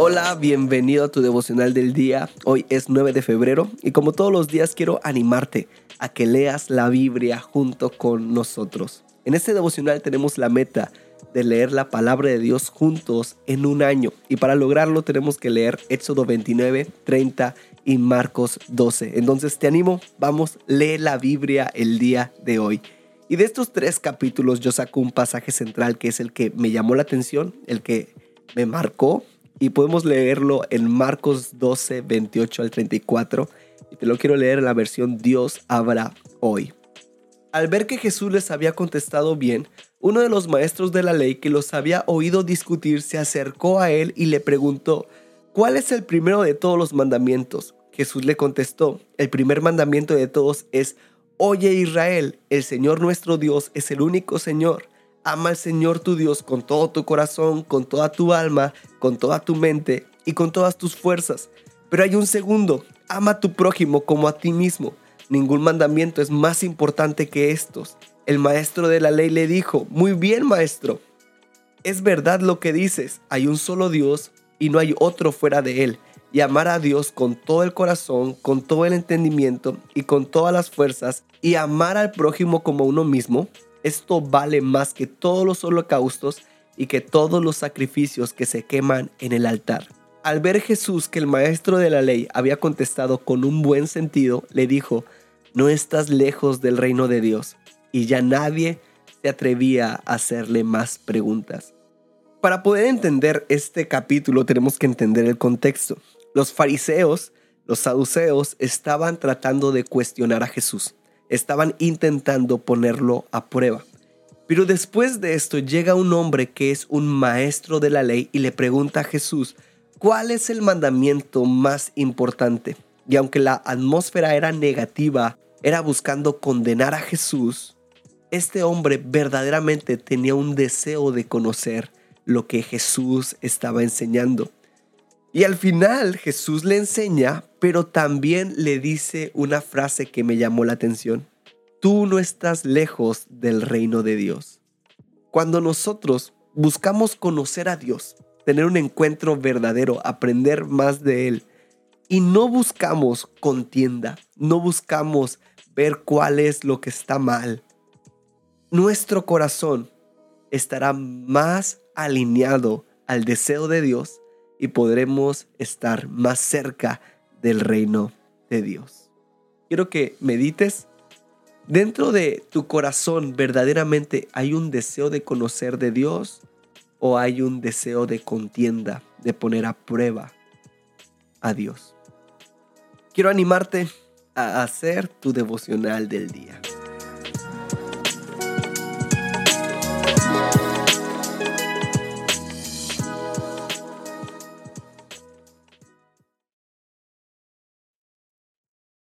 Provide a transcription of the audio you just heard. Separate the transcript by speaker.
Speaker 1: Hola, bienvenido a tu devocional del día. Hoy es 9 de febrero y como todos los días quiero animarte a que leas la Biblia junto con nosotros. En este devocional tenemos la meta de leer la palabra de Dios juntos en un año y para lograrlo tenemos que leer Éxodo 29, 30 y Marcos 12. Entonces te animo, vamos, lee la Biblia el día de hoy. Y de estos tres capítulos yo saco un pasaje central que es el que me llamó la atención, el que me marcó y podemos leerlo en Marcos 12, 28 al 34. Y te lo quiero leer en la versión Dios habrá hoy. Al ver que Jesús les había contestado bien, uno de los maestros de la ley que los había oído discutir se acercó a él y le preguntó, ¿cuál es el primero de todos los mandamientos? Jesús le contestó, el primer mandamiento de todos es, Oye Israel, el Señor nuestro Dios es el único Señor. Ama al Señor tu Dios con todo tu corazón, con toda tu alma, con toda tu mente y con todas tus fuerzas. Pero hay un segundo, ama a tu prójimo como a ti mismo. Ningún mandamiento es más importante que estos. El maestro de la ley le dijo, muy bien maestro, es verdad lo que dices, hay un solo Dios y no hay otro fuera de él y amar a Dios con todo el corazón, con todo el entendimiento y con todas las fuerzas y amar al prójimo como uno mismo, esto vale más que todos los holocaustos y que todos los sacrificios que se queman en el altar. Al ver Jesús que el maestro de la ley había contestado con un buen sentido, le dijo, no estás lejos del reino de Dios. Y ya nadie se atrevía a hacerle más preguntas. Para poder entender este capítulo tenemos que entender el contexto. Los fariseos, los saduceos, estaban tratando de cuestionar a Jesús. Estaban intentando ponerlo a prueba. Pero después de esto llega un hombre que es un maestro de la ley y le pregunta a Jesús, ¿cuál es el mandamiento más importante? Y aunque la atmósfera era negativa, era buscando condenar a Jesús, este hombre verdaderamente tenía un deseo de conocer lo que Jesús estaba enseñando. Y al final Jesús le enseña, pero también le dice una frase que me llamó la atención. Tú no estás lejos del reino de Dios. Cuando nosotros buscamos conocer a Dios, tener un encuentro verdadero, aprender más de Él, y no buscamos contienda, no buscamos ver cuál es lo que está mal, nuestro corazón estará más alineado al deseo de Dios y podremos estar más cerca del reino de Dios. Quiero que medites. Dentro de tu corazón verdaderamente hay un deseo de conocer de Dios o hay un deseo de contienda, de poner a prueba a Dios. Quiero animarte a hacer tu devocional del día.